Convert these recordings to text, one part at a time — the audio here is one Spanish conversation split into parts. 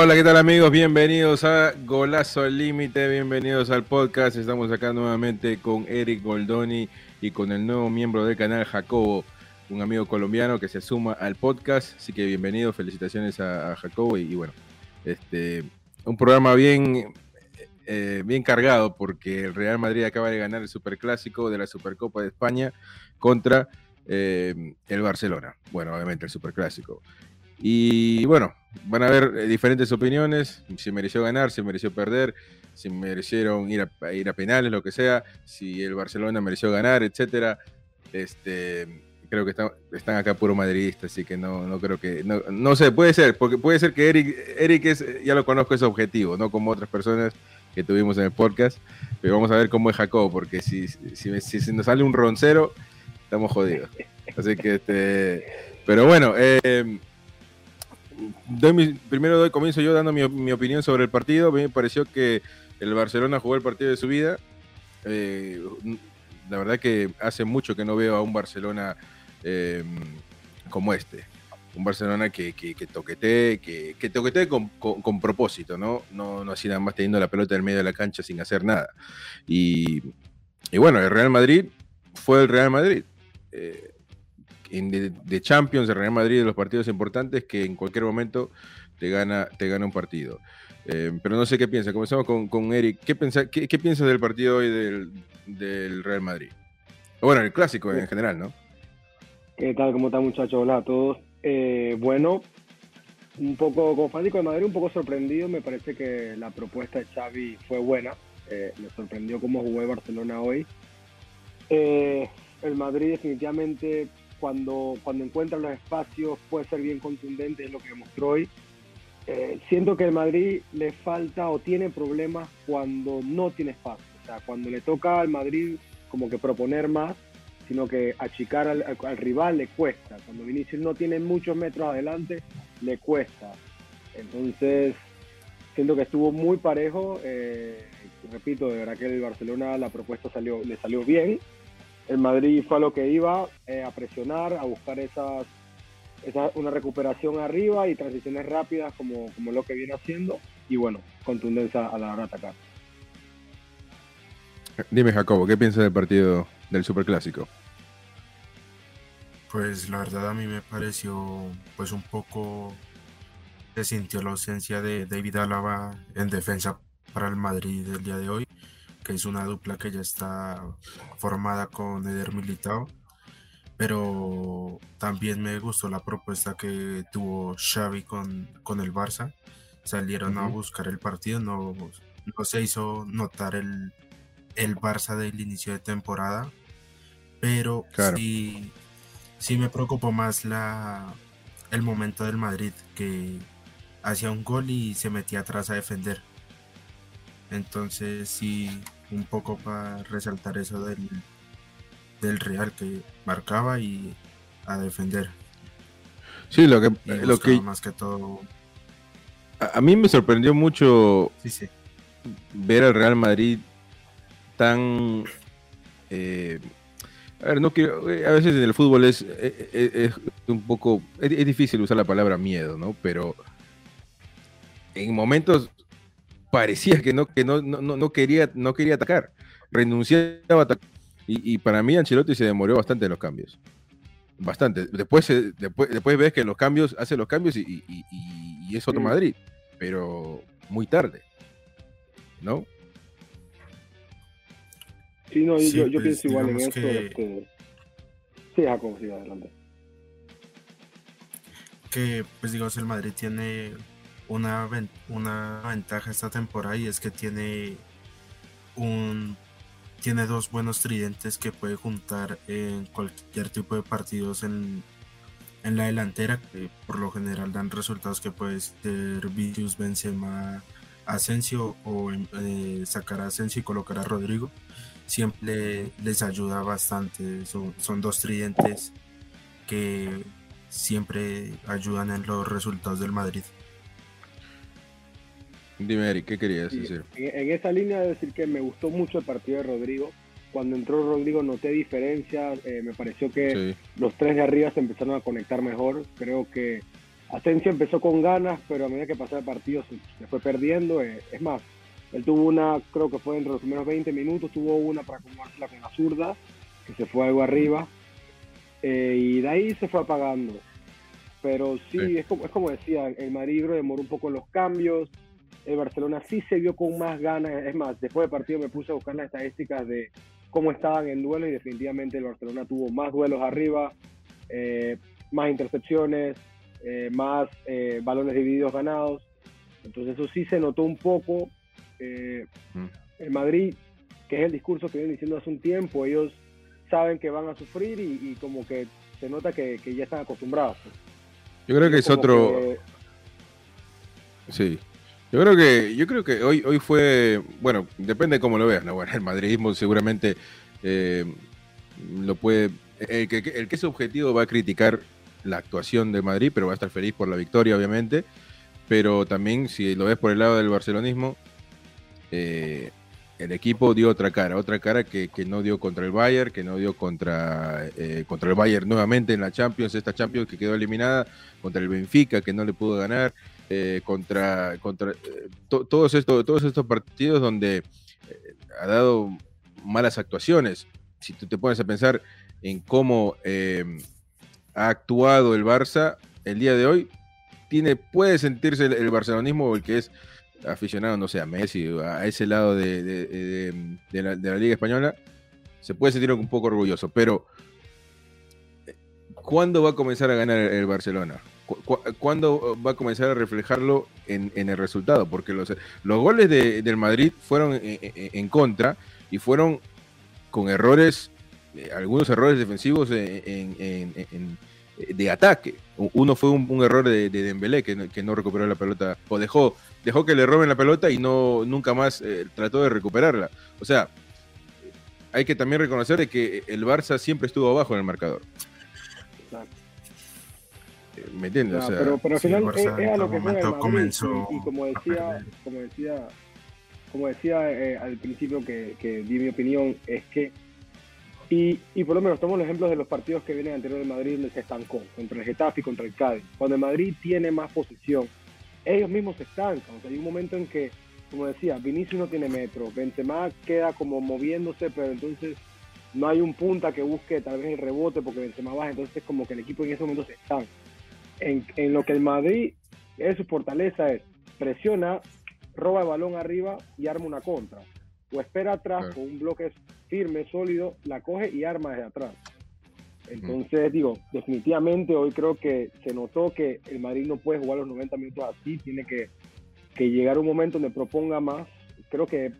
Hola, ¿qué tal amigos? Bienvenidos a Golazo al Límite, bienvenidos al podcast. Estamos acá nuevamente con Eric Goldoni y con el nuevo miembro del canal Jacobo, un amigo colombiano que se suma al podcast. Así que bienvenido, felicitaciones a, Jacobo y, bueno, este, un programa bien, eh, bien cargado porque el Real Madrid acaba de ganar el Superclásico de la Supercopa de España contra eh, el Barcelona. Bueno, obviamente el Superclásico. Y bueno, van a haber eh, diferentes opiniones, si mereció ganar, si mereció perder, si merecieron ir a, ir a penales, lo que sea, si el Barcelona mereció ganar, etcétera. Este, creo que están acá puro madridista, así que no, no creo que, no, no, sé, puede ser, porque puede ser que Eric, Eric es, ya lo conozco, es objetivo, no como otras personas que tuvimos en el podcast, pero vamos a ver cómo es Jacob, porque si, si, si, nos sale un roncero, estamos jodidos. Así que, este, pero bueno, eh, primero doy comienzo yo dando mi, opinión sobre el partido. A mí me pareció que el Barcelona jugó el partido de su vida. Eh, la verdad que hace mucho que no veo a un Barcelona em, como este. Un Barcelona que, que, que toquetee, que, que con, propósito, ¿no? ¿no? No así nada más teniendo la pelota en medio de la cancha sin hacer nada. Y, y bueno, el Real Madrid fue el Real Madrid. Eh, de, Champions, de Real Madrid, de los partidos importantes, que en cualquier momento te gana, te gana un partido. Eh, pero no sé qué piensa. Comenzamos con, con Eric. ¿Qué, piensa, qué, piensas del partido hoy del, Real Madrid? Bueno, el clásico en general, ¿no? ¿Qué tal? ¿Cómo está, muchachos? Hola a todos. Eh, bueno, un poco, como fanático de Madrid, un poco sorprendido. Me parece que la propuesta de Xavi fue buena. Eh, me sorprendió cómo jugó el Barcelona hoy. el Madrid definitivamente cuando, cuando encuentra los espacios puede ser bien contundente, es lo que demostró hoy. Eh, siento que el Madrid le falta o tiene problemas cuando no tiene espacio. O sea, cuando le toca al Madrid como que proponer más, sino que achicar al, rival le cuesta. Cuando Vinicius no tiene muchos metros adelante, le cuesta. Entonces, siento que estuvo muy parejo. Eh, repito, de verdad que el Barcelona la propuesta salió, le salió bien el Madrid fue a lo que iba, eh, a presionar, a buscar esas, una recuperación arriba y transiciones rápidas como, como lo que viene haciendo y bueno, contundencia a la hora de atacar. Dime Jacobo, ¿qué piensas del partido del Superclásico? Pues la verdad a mí me pareció pues un poco se sintió la ausencia de David Álava en defensa para el Madrid el día de hoy que es una dupla que ya está formada con Eder Militao. Pero también me gustó la propuesta que tuvo Xavi con, con el Barça. Salieron a buscar el partido, no, no se hizo notar el, el Barça del inicio de temporada. Pero sí, sí me preocupó más la, el momento del Madrid, que hacía un gol y se metía atrás a defender. Entonces sí, un poco para resaltar eso del, del Real que marcaba y a defender. Sí, lo que, lo que más que todo. A, mí me sorprendió mucho ver al Real Madrid tan. Eh, a ver, no quiero. A veces en el fútbol es, es, un poco. Es, es, difícil usar la palabra miedo, ¿no? Pero en momentos parecía que no, que no, no, no, quería, no quería atacar, renunciaba a atacar. Y, para mí Ancelotti se demoró bastante en los cambios. Bastante. Después, después, después ves que los cambios, hace los cambios y, es otro Madrid, pero muy tarde. ¿No? Sí, no, yo, yo pues, pienso igual en eso. Este... Sí, Jacob, sí, adelante. Que, pues digamos, el Madrid tiene una, una ventaja esta temporada y es que tiene un tiene dos buenos tridentes que puede juntar en cualquier tipo de partidos en, en la delantera que por lo general dan resultados que puede ser Vicius, Benzema, Asensio o eh, sacar a Asensio y colocar a Rodrigo. Siempre les ayuda bastante. Son, son dos tridentes que siempre ayudan en los resultados del Madrid Dime, Eric, ¿qué querías decir? En, esa línea de decir que me gustó mucho el partido de Rodrigo. Cuando entró Rodrigo noté diferencias. Eh, me pareció que los tres de arriba se empezaron a conectar mejor. Creo que Asensio empezó con ganas, pero a medida que pasaba el partido se, fue perdiendo. Eh, es más, él tuvo una, creo que fue entre los primeros 20 minutos, tuvo una para acomodársela con la zurda, que se fue algo arriba. Eh, y de ahí se fue apagando. Pero sí, Es, como, es como decía, el Madrid demoró un poco los cambios. El Barcelona sí se vio con más ganas. Es más, después del partido me puse a buscar las estadísticas de cómo estaban en duelo y definitivamente el Barcelona tuvo más duelos arriba, eh, más intercepciones, eh, más eh, balones divididos ganados. Entonces eso sí se notó un poco. Eh, mm. El Madrid, que es el discurso que vienen diciendo hace un tiempo, ellos saben que van a sufrir y, como que se nota que, ya están acostumbrados. Yo creo que es otro... Sí. Yo creo que, yo creo que hoy, hoy fue, bueno, depende de cómo lo veas, ¿no? Bueno, el madridismo seguramente lo puede, el que, el que es objetivo va a criticar la actuación de Madrid, pero va a estar feliz por la victoria, obviamente. Pero también, si lo ves por el lado del barcelonismo, eh, el equipo dio otra cara, otra cara que, no dio contra el Bayern, que no dio contra, eh, contra el Bayern nuevamente en la Champions, esta Champions que quedó eliminada, contra el Benfica, que no le pudo ganar, eh, contra, contra todos, estos, todos estos partidos donde ha dado malas actuaciones. Si tú te pones a pensar en cómo ha actuado el Barça el día de hoy, tiene, puede sentirse el, barcelonismo el que es aficionado, no sé, a Messi, a ese lado de, la, Liga Española, se puede sentir un poco orgulloso, pero ¿cuándo va a comenzar a ganar el, Barcelona? ¿Cuándo va a comenzar a reflejarlo en, el resultado? Porque los, los goles del Madrid fueron en, contra y fueron con errores, eh, algunos errores defensivos en, de ataque. Uno fue un, error de, de Dembélé que no, recuperó la pelota o dejó, dejó que le roben la pelota y no nunca más eh, trató de recuperarla. O sea, hay que también reconocer de que el Barça siempre estuvo abajo en el marcador. ¿Me entiendes? pero, pero, al final es, a lo que fue comenzó y, como decía, como decía, como decía eh, al principio que, que di mi opinión, es que y, y, por lo menos tomo los ejemplos de los partidos que vienen anterior de Madrid donde se estancó, contra el Getafe y contra el Cádiz. Cuando el Madrid tiene más posición, ellos mismos se estancan. O sea, hay un momento en que, como decía, Vinicius no tiene metro, Benzema queda como moviéndose, pero entonces no hay un punta que busque tal vez el rebote porque Benzema baja, entonces como que el equipo en ese momento se estanca. En, en lo que el Madrid es su fortaleza es presiona, roba el balón arriba y arma una contra. O espera atrás con un bloque firme, sólido, la coge y arma desde atrás. Entonces, digo, definitivamente hoy creo que se notó que el Madrid no puede jugar los 90 minutos así, tiene que, que llegar un momento donde proponga más. Creo que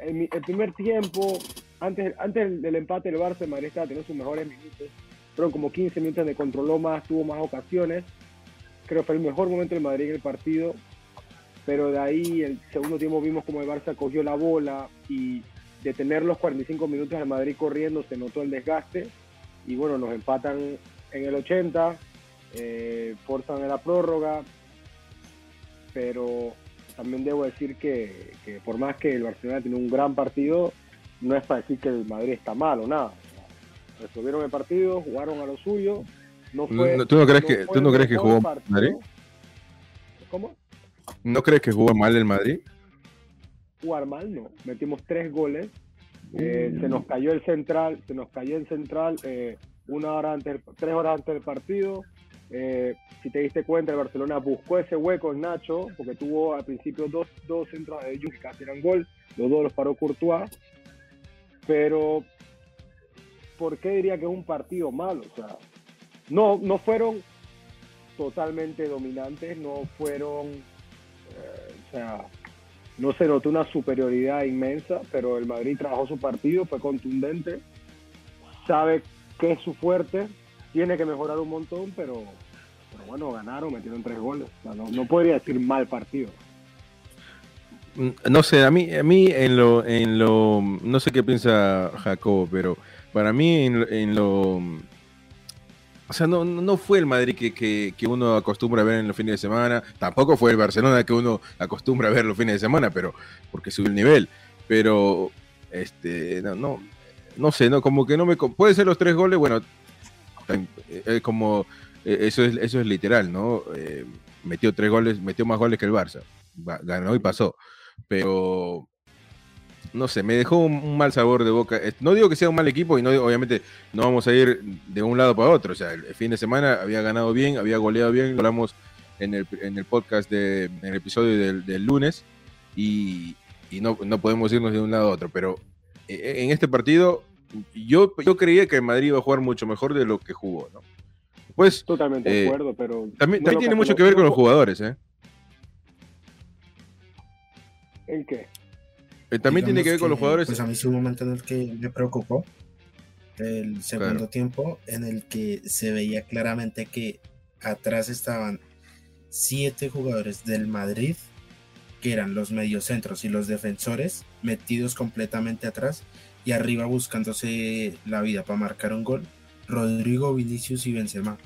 el, el primer tiempo, antes, antes del empate del Barça, el Madrid estaba teniendo sus mejores minutos, fueron como 15 minutos de controló más, tuvo más ocasiones. Creo que fue el mejor momento del Madrid en el partido, pero de ahí el segundo tiempo vimos como el Barça cogió la bola y de tener los 45 minutos de Madrid corriendo se notó el desgaste y bueno, nos empatan en el 80, eh, forzan en la prórroga, pero también debo decir que, por más que el Barcelona tiene un gran partido, no es para decir que el Madrid está mal o nada. Resolvieron el partido, jugaron a lo suyo. No fue, ¿Tú no crees que, ¿tú no crees que jugó Madrid? ¿Cómo? ¿No crees que jugó mal el Madrid? jugar mal, no. Metimos tres goles. Eh, se nos cayó el central, se nos cayó el central eh, una hora antes, tres horas antes del partido. Eh, si te diste cuenta, el Barcelona buscó ese hueco en Nacho, porque tuvo al principio dos, dos centros de ellos que casi eran gol, los dos los paró Courtois. Pero, ¿por qué diría que es un partido malo? O sea, no, no fueron totalmente dominantes, no fueron, o sea, no se notó una superioridad inmensa, pero el Madrid trabajó su partido, fue contundente, sabe que es su fuerte, tiene que mejorar un montón, pero, bueno, ganaron, metieron tres goles. no, podría decir mal partido. Mm, no sé, a mí, a mí en lo, en lo, no sé qué piensa Jacobo, pero para mí en lo o sea, no, no fue el Madrid que, uno acostumbra a ver en los fines de semana, tampoco fue el Barcelona que uno acostumbra a ver los fines de semana, pero porque subió el nivel. Pero, este, no, no, no sé, no, como que no me. Puede ser los tres goles, bueno, es como eh, eso es, eso es literal, ¿no? Eh, metió tres goles, metió más goles que el Barça. Ganó y pasó. Pero no sé, me dejó un, mal sabor de boca. No digo que sea un mal equipo y no obviamente no vamos a ir de un lado para otro. O sea, el, fin de semana había ganado bien, había goleado bien, lo hablamos en el, en el podcast, de, en el episodio del, lunes y, no, no, podemos irnos de un lado a otro. Pero eh, en este partido yo, yo creía que Madrid iba a jugar mucho mejor de lo que jugó, ¿no? Pues, Totalmente de eh, acuerdo, pero... También, tiene mucho que ver con los jugadores, ¿eh? ¿En qué? Eh, también tiene que ver con los jugadores. Pues a mí sí un momento en el que me preocupó el segundo tiempo en el que se veía claramente que atrás estaban siete jugadores del Madrid que eran los mediocentros y los defensores metidos completamente atrás y arriba buscándose la vida para marcar un gol Rodrigo, Vinicius y Benzema.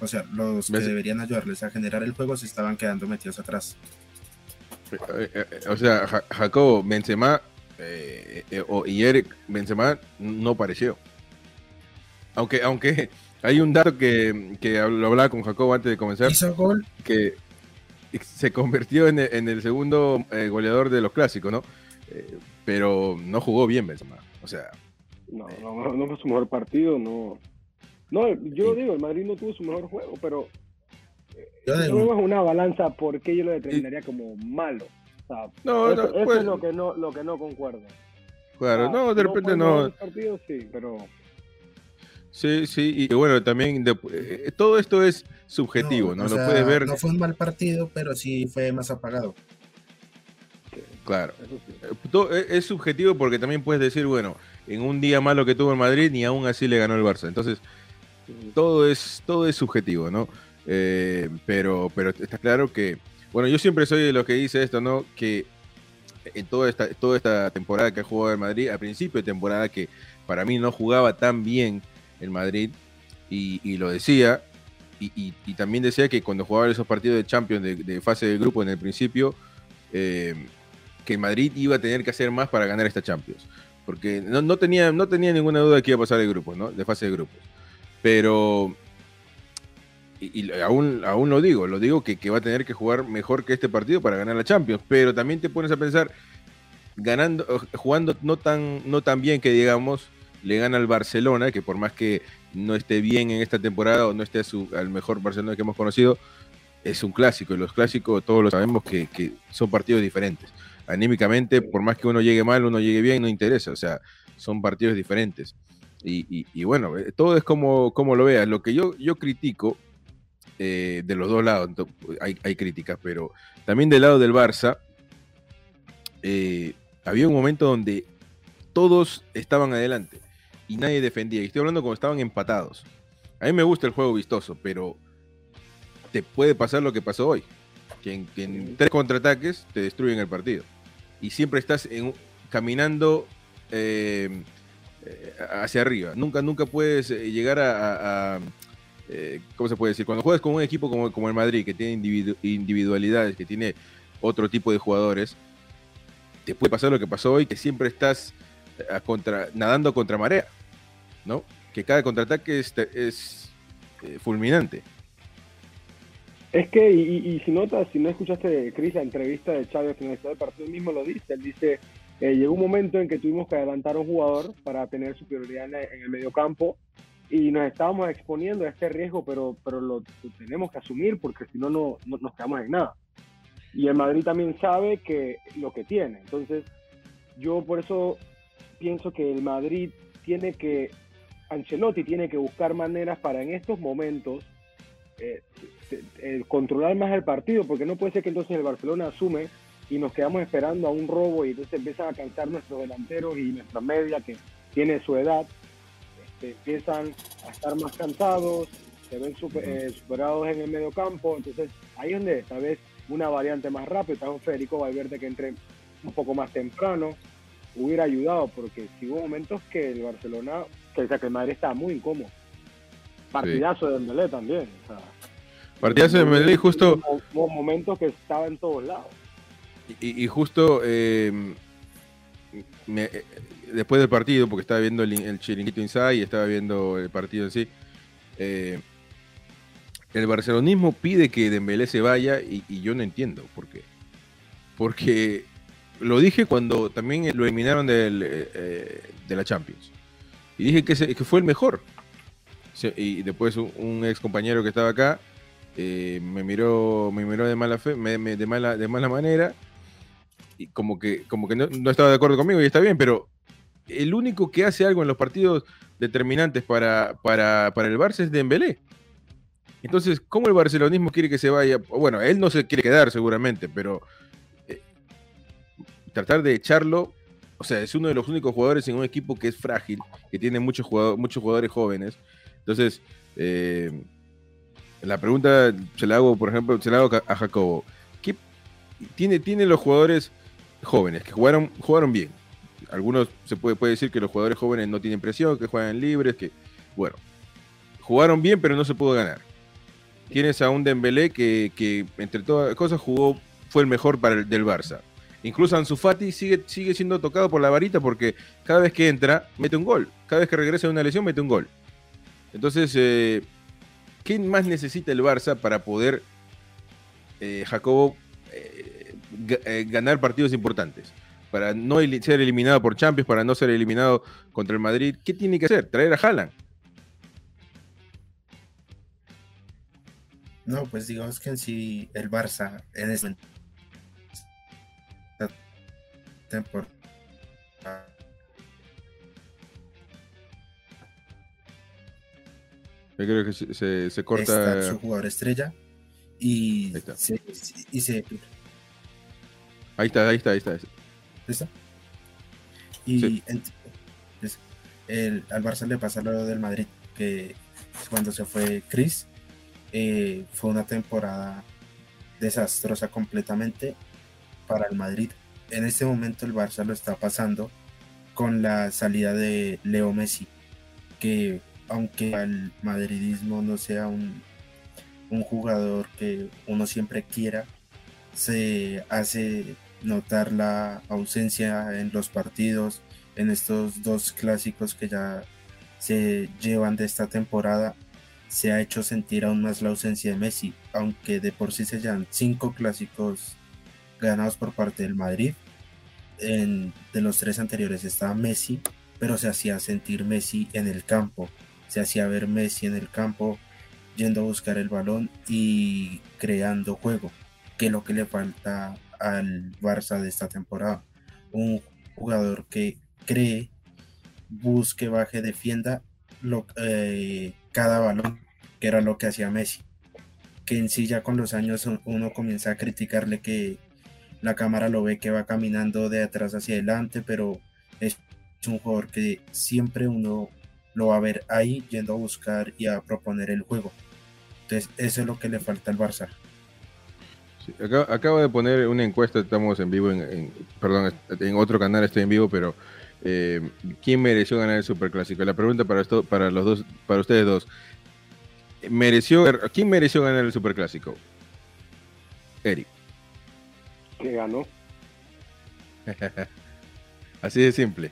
O sea, los que deberían ayudarles a generar el juego se estaban quedando metidos atrás. Eh, eh, eh, o sea, Jacobo, Benzema y Eric Benzema no apareció. Aunque, aunque hay un dato que, lo hablaba con Jacobo antes de comenzar. Hizo gol. Que se convirtió en el, segundo goleador de los clásicos, ¿no? pero no jugó bien Benzema. O sea. No, no, no fue su mejor partido, no. No, yo digo, el Madrid no tuvo su mejor juego, pero no es una balanza porque yo lo determinaría como malo. no, eso, no, es lo que no, lo que no concuerdo. Claro, no, de repente no. Partido, sí, pero... Sí, sí, y bueno, también eh, todo esto es subjetivo, ¿no? Lo puedes ver. No fue un mal partido, pero sí fue más apagado. Claro. Eh, es subjetivo porque también puedes decir, bueno, en un día malo que tuvo el Madrid, ni aún así le ganó el Barça. Entonces, todo es, todo es subjetivo, ¿no? Eh, pero, pero está claro que, bueno, yo siempre soy de los que dice esto, ¿no? Que en toda esta, toda esta temporada que ha jugado el Madrid, al principio de temporada que para mí no jugaba tan bien el Madrid, y, lo decía, y, también decía que cuando jugaba esos partidos de Champions de, fase de grupo en el principio, eh, que Madrid iba a tener que hacer más para ganar esta Champions. Porque no, no, tenía, no tenía ninguna duda de que iba a pasar de grupos, ¿no? De fase de grupos. Pero y, aún, aún lo digo, lo digo que, va a tener que jugar mejor que este partido para ganar la Champions, pero también te pones a pensar, ganando, jugando no tan, no tan bien que digamos, le gana al Barcelona, que por más que no esté bien en esta temporada o no esté al mejor Barcelona que hemos conocido, es un clásico, y los clásicos todos lo sabemos que, son partidos diferentes. Anímicamente, por más que uno llegue mal, uno llegue bien, no interesa, o sea, son partidos diferentes. Y, bueno, eh, todo es como, como lo veas. Lo que yo, yo critico eh, de los dos lados hay, críticas, pero también del lado del Barça eh, había un momento donde todos estaban adelante y nadie defendía. Y estoy hablando como estaban empatados. A mí me gusta el juego vistoso, pero te puede pasar lo que pasó hoy. Que en, tres contraataques te destruyen el partido. Y siempre estás caminando eh, hacia arriba. Nunca, nunca puedes llegar a, eh, ¿cómo se puede decir? Cuando juegas con un equipo como, el Madrid, que tiene individualidades, que tiene otro tipo de jugadores, te puede pasar lo que pasó hoy, que siempre estás eh, nadando contra marea, ¿no? Que cada contraataque es, eh, fulminante. Es que, y, si notas, si no escuchaste, Cris, la entrevista de Chávez al finalizar del partido, mismo lo dice, él dice, llegó un momento en que tuvimos que adelantar a un jugador para tener superioridad en, en el medio campo, y nos estábamos exponiendo a este riesgo, pero, pero lo, tenemos que asumir porque si no, no, nos quedamos en nada. Y el Madrid también sabe que lo que tiene. Entonces, yo por eso pienso que el Madrid tiene que, Ancelotti tiene que buscar maneras para en estos momentos eh, controlar más el partido, porque no puede ser que entonces el Barcelona asume y nos quedamos esperando a un robo y entonces empiezan a cansar nuestros delanteros y nuestra media que tiene su edad empiezan a estar más cansados, se ven eh, superados en el medio campo, entonces ahí es donde tal vez una variante más rápida, tal vez Federico Valverde que entre un poco más temprano, hubiera ayudado, porque si hubo momentos que el Barcelona, que, el que el Madrid estaba muy incómodo. Partidazo de Dembélé también. Partidazo de Dembélé justo... Hubo momentos que estaba en todos lados. Y, justo eh, eh, después del partido, porque estaba viendo el, chiringuito Inside y estaba viendo el partido en sí, eh, el barcelonismo pide que Dembélé se vaya y, yo no entiendo por qué. Porque lo dije cuando también lo eliminaron del, eh, eh, de la Champions. Y dije que, que fue el mejor. Y después un, ex compañero que estaba acá eh, me miró me miró de mala fe, de, mala, de mala manera. Y como que, como que no, estaba de acuerdo conmigo y está bien, pero el único que hace algo en los partidos determinantes para, para, para el Barça es Dembélé. Entonces, ¿cómo el barcelonismo quiere que se vaya? Bueno, él no se quiere quedar seguramente, pero eh, tratar de echarlo, o sea, es uno de los únicos jugadores en un equipo que es frágil, que tiene muchos jugadores, muchos jugadores jóvenes. Entonces, eh, la pregunta se la hago, por ejemplo, se la hago a Jacobo. ¿Qué tiene, tiene los jugadores jóvenes que jugaron, jugaron bien? Algunos se puede, puede decir que los jugadores jóvenes no tienen presión, que juegan libres, que, bueno, jugaron bien, pero no se pudo ganar tienes a un Dembélé que, entre todas las cosas jugó, fue el mejor para el del Barça. Incluso Ansu Fati sigue, sigue siendo tocado por la varita porque cada vez que entra mete un gol. Cada vez que regresa de una lesión mete un gol. Entonces, eh, ¿qué más necesita el Barça para poder, eh, Jacobo, eh, ganar partidos importantes? Para no ser eliminado por Champions, para no ser eliminado contra el Madrid. ¿Qué tiene que hacer? Traer a Haaland. No, pues digamos que en sí el Barça en esta temporada Yo creo que se, se, corta. su jugador estrella y se, y se. Ahí está, ahí está, ahí está. ¿Listo? Y el, al Barça le pasa lo del Madrid, que cuando se fue Chris, eh, fue una temporada desastrosa completamente para el Madrid. En este momento el Barça lo está pasando con la salida de Leo Messi, que aunque el madridismo no sea un, un jugador que uno siempre quiera, se hace notar la ausencia en los partidos, en estos dos clásicos que ya se llevan de esta temporada se ha hecho sentir aún más la ausencia de Messi, aunque de por sí se llevan cinco clásicos ganados por parte del Madrid. En, de los tres anteriores estaba Messi, pero se hacía sentir Messi en el campo, se hacía ver Messi en el campo yendo a buscar el balón y creando juego, que es lo que le falta al Barça de esta temporada. Un jugador que cree, busque, baje, defienda lo, eh, cada balón que era lo que hacía Messi. Que en sí ya con los años uno comienza a criticarle que la cámara lo ve que va caminando de atrás hacia adelante, pero es un jugador que siempre uno lo va a ver ahí yendo a buscar y a proponer el juego. Entonces eso es lo que le falta al Barça. Acabo, de poner una encuesta, estamos en vivo, en, perdón, en otro canal estoy en vivo, pero eh, ¿quién mereció ganar el Superclásico? La pregunta para, esto, para, los dos, para ustedes dos mereció, ¿quién mereció ganar el Superclásico? Eric. Que ganó. Así de simple.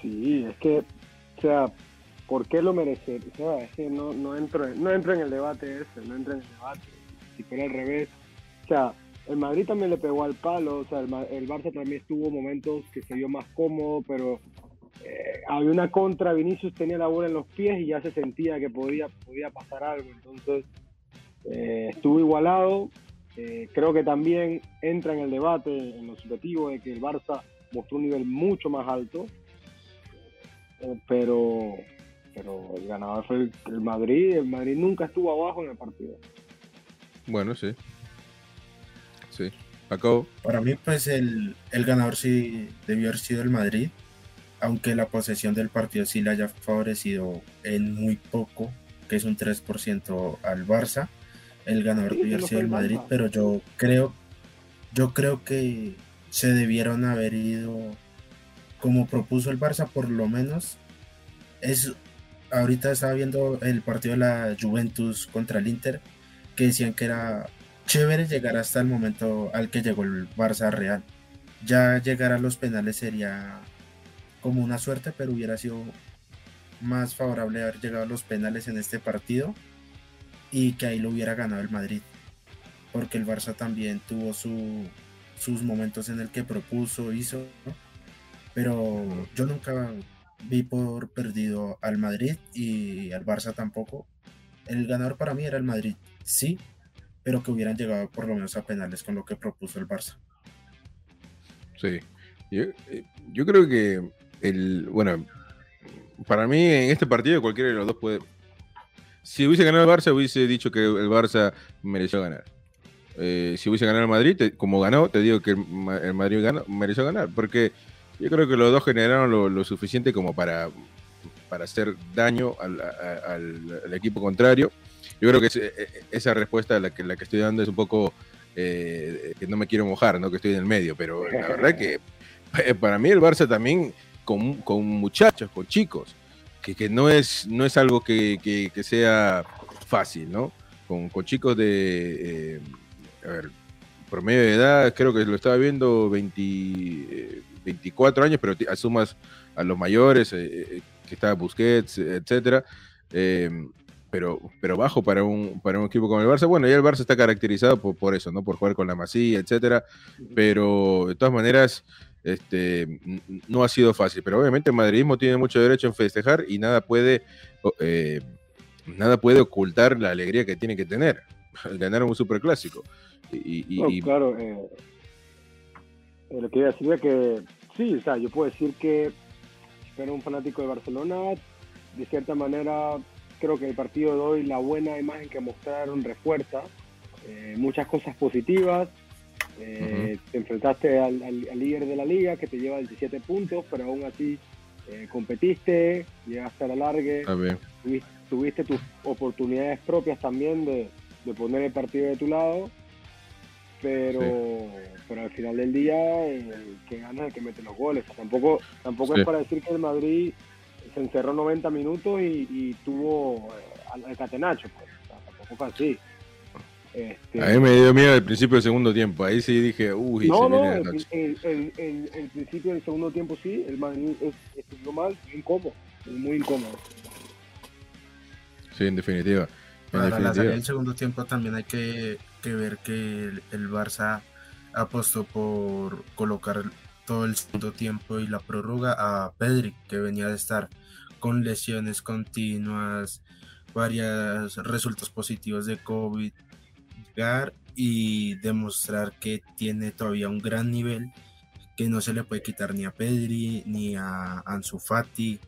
Sí, es que, o sea, ¿por qué lo merece? O sea, es que no, no, entro, no entro en el debate ese, no entro en el debate. Si fuera al revés. O sea, el Madrid también le pegó al palo, o sea, el, el Barça también tuvo momentos que se vio más cómodo, pero eh, había una contra, Vinicius tenía la bola en los pies y ya se sentía que podía, podía pasar algo. Entonces eh, estuvo igualado. Eh, creo que también entra en el debate, en lo subjetivo, de que el Barça mostró un nivel mucho más alto. pero, pero el ganador fue el, Madrid. El Madrid nunca estuvo abajo en el partido. Bueno, sí. Sí. Para mí, pues el, el ganador sí debió haber sido el Madrid aunque la posesión del partido sí le haya favorecido en muy poco, que es un 3% al Barça, el ganador debió sido el Madrid, pero yo creo, yo creo que se debieron haber ido como propuso el Barça, por lo menos. Es, ahorita estaba viendo el partido de la Juventus contra el Inter, que decían que era chévere llegar hasta el momento al que llegó el Barça Real. Ya llegar a los penales sería como una suerte, pero hubiera sido más favorable haber llegado a los penales en este partido y que ahí lo hubiera ganado el Madrid. Porque el Barça también tuvo su, sus momentos en el que propuso, hizo, pero yo nunca vi por perdido al Madrid y al Barça tampoco. El ganador para mí era el Madrid, sí, pero que hubieran llegado por lo menos a penales con lo que propuso el Barça. Sí, yo, eh, yo creo que el, bueno, para mí en este partido cualquiera de los dos puede... Si hubiese ganado el Barça, hubiese dicho que el Barça mereció ganar. Eh, si hubiese ganado el Madrid, como ganó, te digo que el, Madrid ganó, mereció ganar, porque yo creo que los dos generaron lo, suficiente como para, para hacer daño al, equipo contrario. Yo creo que e, e, esa respuesta la que, la que estoy dando es un poco eh, que no me quiero mojar, ¿no? que estoy en el medio, pero la verdad que para mí el Barça también con, con muchachos, con chicos, que, que, no, es, no es algo que, que, sea fácil, ¿no? Con, con chicos de, eh, a ver, promedio de edad, creo que lo estaba viendo 20, 24 eh, años, pero asumas a los mayores, eh, que está Busquets, etcétera. Pero, pero bajo para un, para un equipo como el Barça. Bueno, ya el Barça está caracterizado por, por eso, ¿no? Por jugar con la Masía, etcétera. Pero de todas maneras, este, no ha sido fácil, pero obviamente el madridismo tiene mucho derecho en festejar y nada puede, eh, nada puede ocultar la alegría que tiene que tener. Ganar un superclásico. Y, y, claro, eh, eh, lo que iba a decir es que sí, o sea, yo puedo decir que era un fanático de Barcelona, de cierta manera creo que el partido de hoy, la buena imagen que mostraron refuerza muchas cosas positivas, eh, te enfrentaste al, líder de la liga que te lleva 17 puntos, pero aún así eh, competiste, llegaste a la largue, tuviste, tus oportunidades propias también de, poner el partido de tu lado, pero, pero al final del día el que gana es el que mete los goles. Tampoco, tampoco es para decir que el Madrid se encerró 90 minutos y, tuvo eh, al, catenacho, pues. tampoco fue así. Este, a mí me dio miedo al principio del segundo tiempo. Ahí sí dije, uy, no, no, el, principio del segundo tiempo sí, el Madrid estuvo mal, incómodo, muy incómodo. Sí, en definitiva. Para la salida del segundo tiempo también hay que, ver que el, Barça apostó por colocar todo el segundo tiempo y la prórroga a Pedri, que venía de estar con lesiones continuas, varios resultados positivos de COVID, y demostrar que tiene todavía un gran nivel que no se le puede quitar ni a Pedri ni a Ansu Fati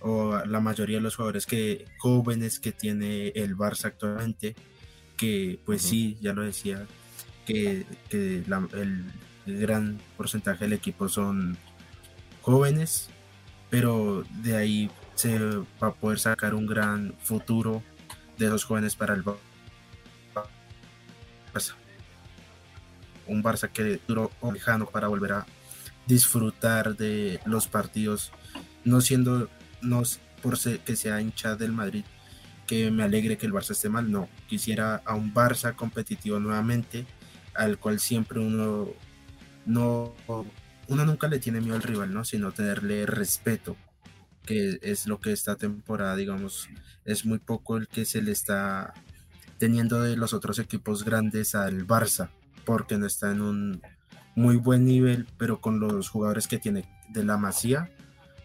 o a la mayoría de los jugadores que jóvenes que tiene el Barça actualmente que pues sí ya lo decía que, el, gran porcentaje del equipo son jóvenes pero de ahí se va a poder sacar un gran futuro de los jóvenes para el Barça. Un Barça que duró lejano para volver a disfrutar de los partidos, no siendo, no por ser que sea hincha del Madrid, que me alegre que el Barça esté mal, no, quisiera a un Barça competitivo nuevamente, al cual siempre uno no, uno nunca le tiene miedo al rival, ¿no? Sino tenerle respeto, que es lo que esta temporada, digamos, es muy poco el que se le está teniendo de los otros equipos grandes al Barça, porque no está en un muy buen nivel, pero con los jugadores que tiene de la Masía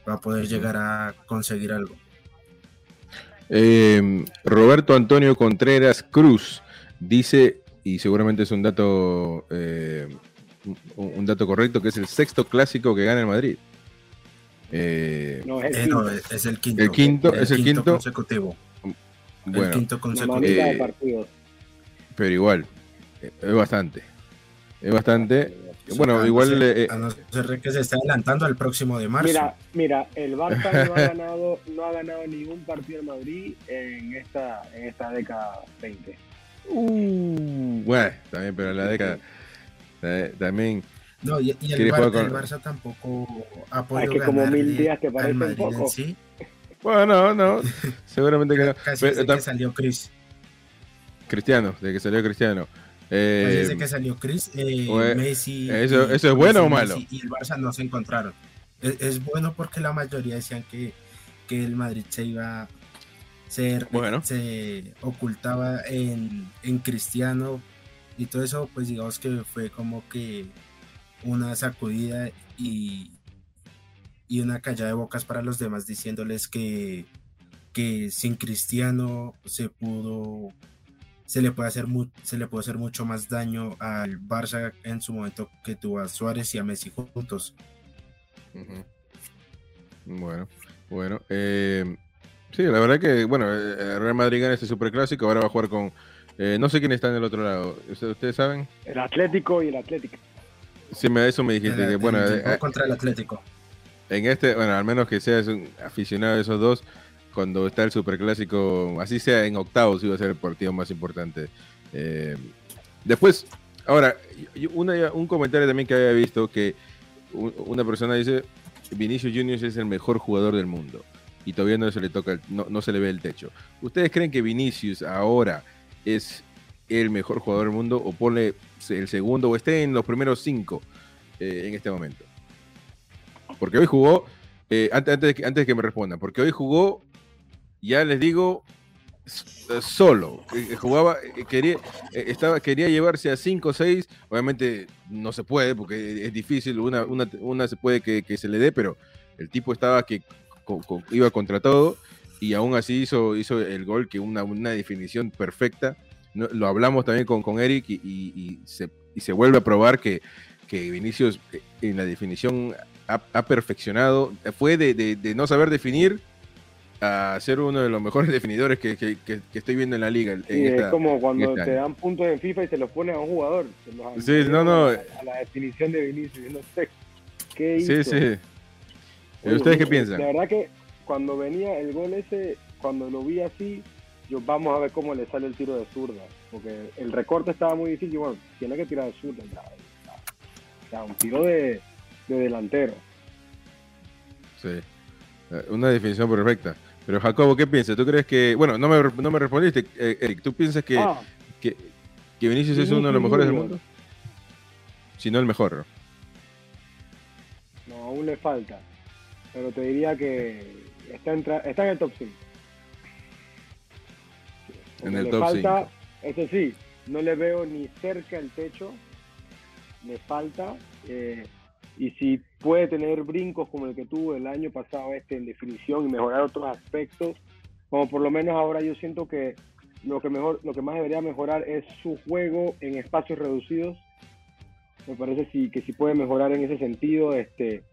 va a poder llegar a conseguir algo. Em, Roberto Antonio Contreras Cruz dice, y seguramente es un dato, eh, un dato correcto, que es el sexto clásico que gana el Madrid. Eh, no, es el, eh, es el quinto. El quinto, es el quinto consecutivo. Bueno, el quinto consecutivo. pero igual, es bastante. Es bastante. Bueno, igual. Eh, a no ser que se esté adelantando al próximo de marzo. Mira, mira el Barça no ha ganado, no ha ganado ningún partido en Madrid en esta, en esta década 20. Uh, bueno, también, pero en la década. Eh, también. No, y, el, Barça tampoco ha podido. Es que como mil días que parecen poco. Sí. Bueno, no, seguramente que no. Casi pero, que salió Chris. Cristiano, de que salió Cristiano. Eh, desde que salió Chris, eh, Messi. Eso, eso es bueno o malo? y el Barça no se encontraron. Es, bueno porque la mayoría decían que, que, el Madrid se iba, se, se ocultaba en, en Cristiano y todo eso, pues digamos que fue como que una sacudida y, y una callada de bocas para los demás diciéndoles que, que sin Cristiano se pudo se le puede hacer se le puede hacer mucho más daño al Barça en su momento que tuvo a Suárez y a Messi juntos. Bueno, bueno, eh, sí, la verdad que bueno, eh, Real Madrid gana este superclásico, ahora va a jugar con eh, no sé quién está en el otro lado. ¿Ustedes, saben? El Atlético y el Atlético. Sí, me, eso me dijiste. que, bueno, contra el Atlético. En este, bueno, al menos que seas un aficionado de esos dos, cuando está el superclásico, así sea en octavos, iba a ser el partido más importante. después, ahora, un comentario también que había visto que una persona dice, Vinicius Juniors es el mejor jugador del mundo y todavía no se le toca, no, no se le ve el techo. ¿Ustedes creen que Vinicius ahora es el mejor jugador del mundo o pone el segundo o esté en los primeros cinco eh, en este momento? Porque hoy jugó, eh, antes, antes, que, antes que me respondan, porque hoy jugó, ya les digo, solo. Eh, jugaba, quería, estaba, quería llevarse a 5 o 6. Obviamente no se puede porque es difícil. Una, una, se puede que, se le dé, pero el tipo estaba que iba contra todo y aún así hizo, hizo el gol que una, una definición perfecta. lo hablamos también con, con Eric y, se, y, se, vuelve a probar que, que Vinicius eh, en la definición ha, perfeccionado. Fue de, de, no saber definir a ser uno de los mejores definidores que, que, que estoy viendo en la liga. es como cuando este te dan puntos en FIFA y se los pones a un jugador. sí, no, no. A, la definición de Vinicius. No sé qué hizo. Sí, sí. ¿Ustedes qué piensan? La verdad que cuando venía el gol ese, cuando lo vi así, yo vamos a ver cómo le sale el tiro de zurda, porque el recorte estaba muy difícil, bueno, tiene que tirar de zurda, o sea, un tiro de, delantero. Sí, eh, una definición perfecta. Pero Jacobo, ¿qué piensas? ¿Tú crees que, bueno, no me, no me respondiste, eh, Eric, ¿tú piensas que, ah. que, que, Vinicius es uno de los mejores del mundo? Si no el mejor. No, aún le falta. Pero te diría que está, en el top 5. En el top falta, Eso sí, no le veo ni cerca el techo. Me falta. Eh, y si puede tener brincos como el que tuvo el año pasado este en definición y mejorar otros aspectos, como por lo menos ahora yo siento que lo que mejor, lo que más debería mejorar es su juego en espacios reducidos. Me parece que si puede mejorar en ese sentido, este,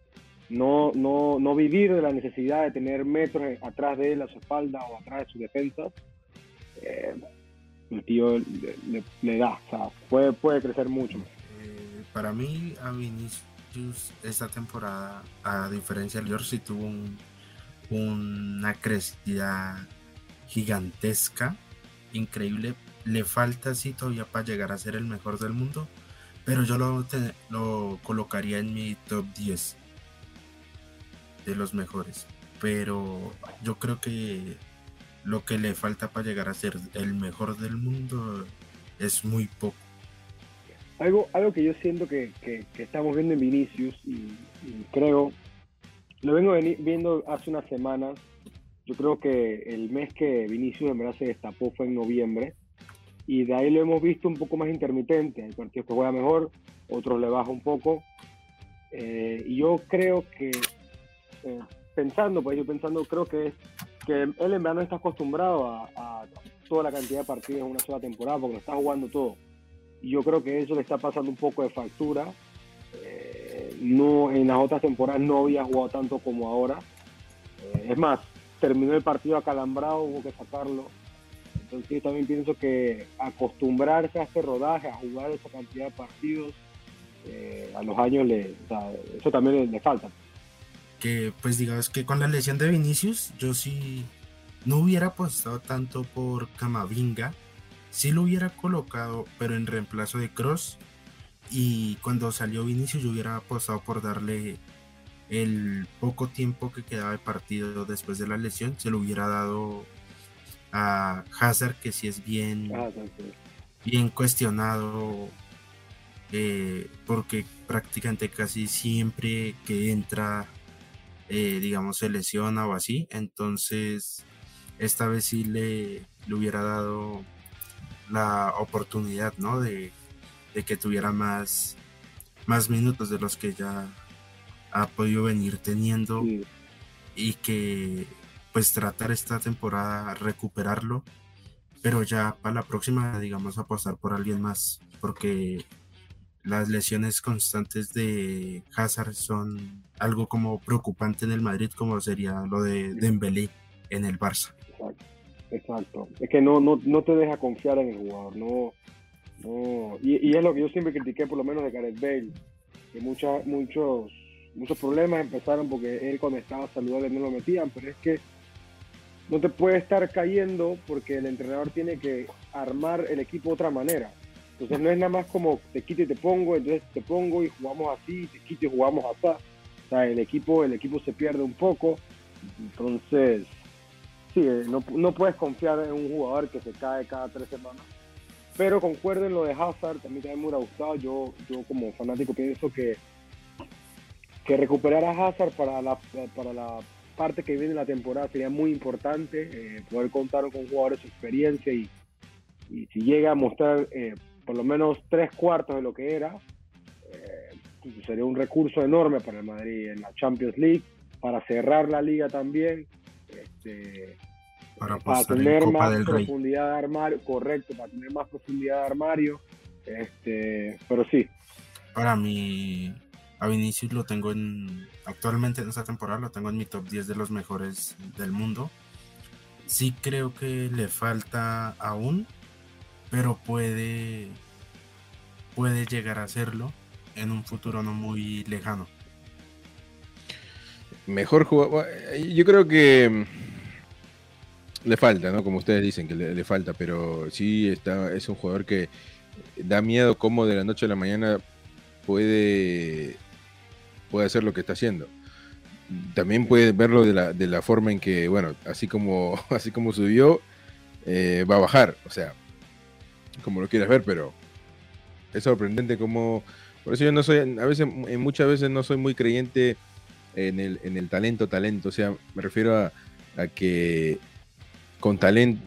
no, no, no vivir de la necesidad de tener metros atrás de él a su espalda o atrás de su defensa, eh, el tío le, da, o sea, puede, puede crecer mucho. Eh, para mí, a Vinicius esta temporada, a diferencia de Lior, sí tuvo una crecida gigantesca, increíble. Le falta sí todavía para llegar a ser el mejor del mundo, pero yo lo, lo colocaría en mi top 10 de los mejores. Pero yo creo que lo que le falta para llegar a ser el mejor del mundo es muy poco. Algo, algo que yo siento que, que, estamos viendo en Vinicius y, creo, lo vengo viendo hace unas semanas, yo creo que el mes que Vinicius en verdad se destapó fue en noviembre y de ahí lo hemos visto un poco más intermitente, hay partidos que juega mejor, otros le baja un poco eh, y yo creo que eh, pensando, pues yo pensando, creo que, que él en verdad no está acostumbrado a, toda la cantidad de partidos en una sola temporada porque lo está jugando todo. Y yo creo que eso le está pasando un poco de factura. Eh, no, en las otras temporadas no había jugado tanto como ahora. Eh, es más, terminó el partido acalambrado, hubo que sacarlo. Entonces también pienso que acostumbrarse a este rodaje, a jugar esa cantidad de partidos, a los años le, eso también le falta que pues digamos que con la lesión de Vinicius yo sí no hubiera apostado tanto por Camavinga, sí lo hubiera colocado pero en reemplazo de Cross y cuando salió Vinicius yo hubiera apostado por darle el poco tiempo que quedaba de partido después de la lesión, se lo hubiera dado a Hazard que sí es bien, bien cuestionado eh, porque prácticamente casi siempre que entra eh, digamos, se lesiona o así. Entonces, esta vez sí le, le hubiera dado la oportunidad, ¿no? De, que tuviera más, más minutos de los que ya ha podido venir teniendo y que pues tratar esta temporada recuperarlo, pero ya para la próxima digamos apostar por alguien más, porque las lesiones constantes de Hazard son algo como preocupante en el Madrid, como sería lo de Dembélé en el Barça. Exacto, exacto. Es que no, no, no te deja confiar en el jugador, no, no. Y, es lo que yo siempre critiqué, por lo menos de Gareth Bale, que muchos, muchos problemas empezaron porque él cuando estaba saludable no lo metían, pero es que no te puede estar cayendo porque el entrenador tiene que armar el equipo de otra manera. Entonces no es nada más como te quito y te pongo, entonces te pongo y jugamos así, te quito y jugamos así. O sea, el equipo, el equipo se pierde un poco. Entonces, sí, eh, no, no puedes confiar en un jugador que se cae cada tres semanas. Pero concuerdo en lo de Hazard, también me hubiera gustado. Yo, yo como fanático pienso que, que recuperar a Hazard para la, para la parte que viene de la temporada sería muy importante. Eh, poder contar con jugadores su experiencia y, y si llega a mostrar eh, por lo menos tres cuartos de lo que era, eh, sería un recurso enorme para el Madrid en la Champions League, para cerrar la liga también, este, para, tener más profundidad de armario, correcto, para tener más profundidad de armario, este, pero sí. Para mí, a Vinicius lo tengo en, actualmente en esta temporada lo tengo en mi top 10 de los mejores del mundo. Sí creo que le falta aún pero puede, puede llegar a hacerlo en un futuro no muy lejano. Mejor jugador, yo creo que mm, le falta, ¿no? Como ustedes dicen que le, falta, pero sí está, es un jugador que da miedo cómo de la noche a la mañana puede, puede hacer lo que está haciendo. También puede verlo de la, de la forma en que, bueno, así como, así como subió, eh, va a bajar. O sea, como lo quieras ver, pero es sorprendente como... Por eso yo no soy, a veces, muchas veces no soy muy creyente en el, en el talento, talento. O sea, me refiero a, que con talento,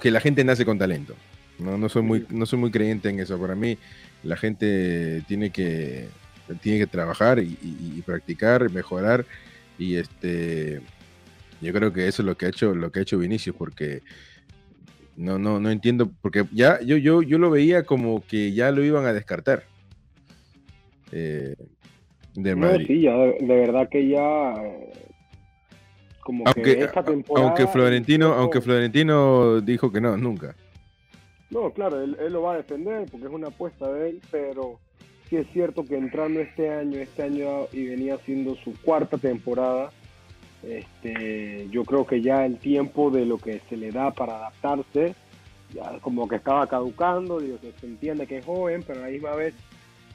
que la gente nace con talento. No, no, soy muy, no soy muy creyente en eso. Para mí, la gente tiene que, tiene que trabajar y, y, practicar, mejorar. Y este yo creo que eso es lo que ha hecho, lo que ha hecho Vinicius, porque no, no, no entiendo, porque ya yo, yo, yo lo veía como que ya lo iban a descartar. Eh, de Madrid. sí, ya de, verdad que ya como aunque, que esta temporada aunque Florentino, aunque Florentino dijo que no, nunca. No, claro, él, él, lo va a defender porque es una apuesta de él, pero sí es cierto que entrando este año, este año y venía siendo su cuarta temporada, este, yo creo que ya el tiempo de lo que se le da para adaptarse, ya como que estaba caducando, se entiende que es joven, pero a la misma vez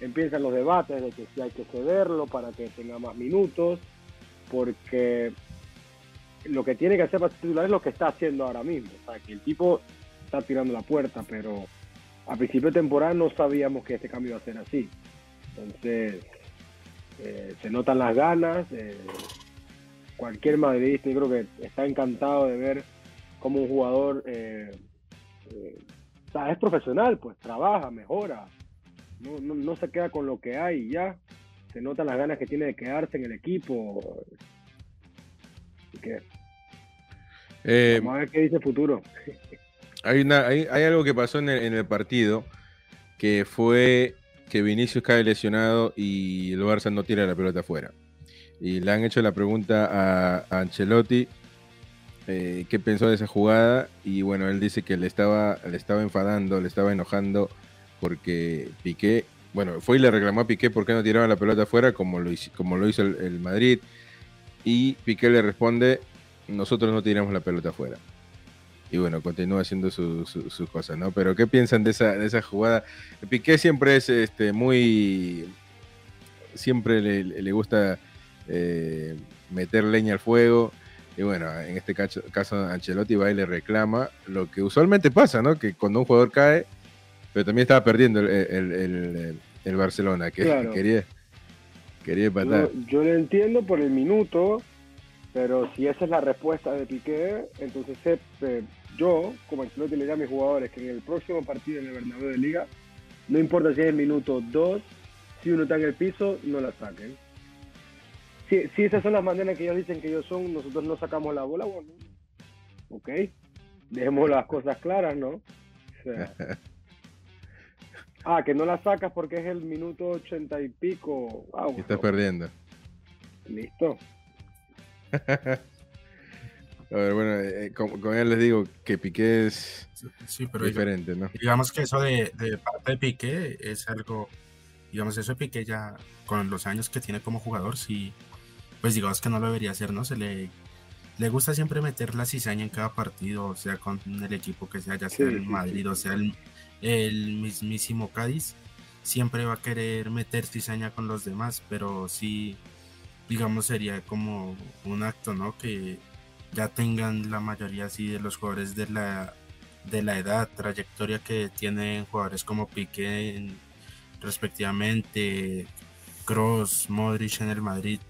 empiezan los debates de que si hay que cederlo para que tenga más minutos, porque lo que tiene que hacer para titular es lo que está haciendo ahora mismo. O sea, que el tipo está tirando la puerta, pero a principio de temporada no sabíamos que este cambio iba a ser así. Entonces, eh, se notan las ganas. Eh, cualquier madridista yo creo que está encantado de ver cómo un jugador eh, eh, es profesional, pues trabaja, mejora, no, se queda con lo que hay y ya, se notan las ganas que tiene de quedarse en el equipo. Eh, vamos a ver qué dice el futuro. Hay, una, hay, algo que pasó en el, en el partido que fue que Vinicius cae lesionado y el Barça no tira la pelota afuera y le han hecho la pregunta a, Ancelotti eh, qué pensó de esa jugada y bueno, él dice que le estaba, le estaba enfadando, le estaba enojando porque Piqué, bueno, fue y le reclamó a Piqué por qué no tiraba la pelota afuera como lo, como lo hizo el, Madrid y Piqué le responde, nosotros no tiramos la pelota afuera. Y bueno, continúa haciendo sus su, cosas, ¿no? Pero ¿qué piensan de esa, de esa jugada? Piqué siempre es este, muy... Siempre le gusta eh, meter leña al fuego. Y bueno, en este caso, caso Ancelotti va y le reclama lo que usualmente pasa, ¿no? Que cuando un jugador cae, pero también estaba perdiendo el, Barcelona, que quería, quería empatar. Yo, yo, lo entiendo por el minuto, Pero si esa es la respuesta de Piqué, entonces eh, yo, como Ancelotti le diría a mis jugadores que en el próximo partido en el Bernabéu de Liga, no importa si es el minuto 2, si uno está en el piso, no la saquen. Si, si esas son las maneras que ellos dicen que ellos son, nosotros no sacamos la bola, bueno, ok, dejemos las cosas claras, ¿no? O sea, ah, que no la sacas porque es el minuto ochenta y pico. Ah, y estás perdiendo. Listo. A ver, bueno, eh, con, él les digo que Piqué es sí, pero diferente, ¿no? Digamos que eso de, de, parte de Piqué es algo, digamos, eso de Piqué ya con los años que tiene como jugador, sí, pues digamos que no lo debería hacer, ¿no? Se le, le gusta siempre meter la cizaña en cada partido, o sea, con el equipo que sea, ya sea el Madrid o sea el, el mismísimo Cádiz, siempre va a querer meter cizaña con los demás, pero sí digamos, sería como un acto, ¿no? Que ya tengan la mayoría así de los jugadores de la, de la edad, trayectoria que tienen jugadores como Piqué respectivamente, Cross, Modric en el Madrid,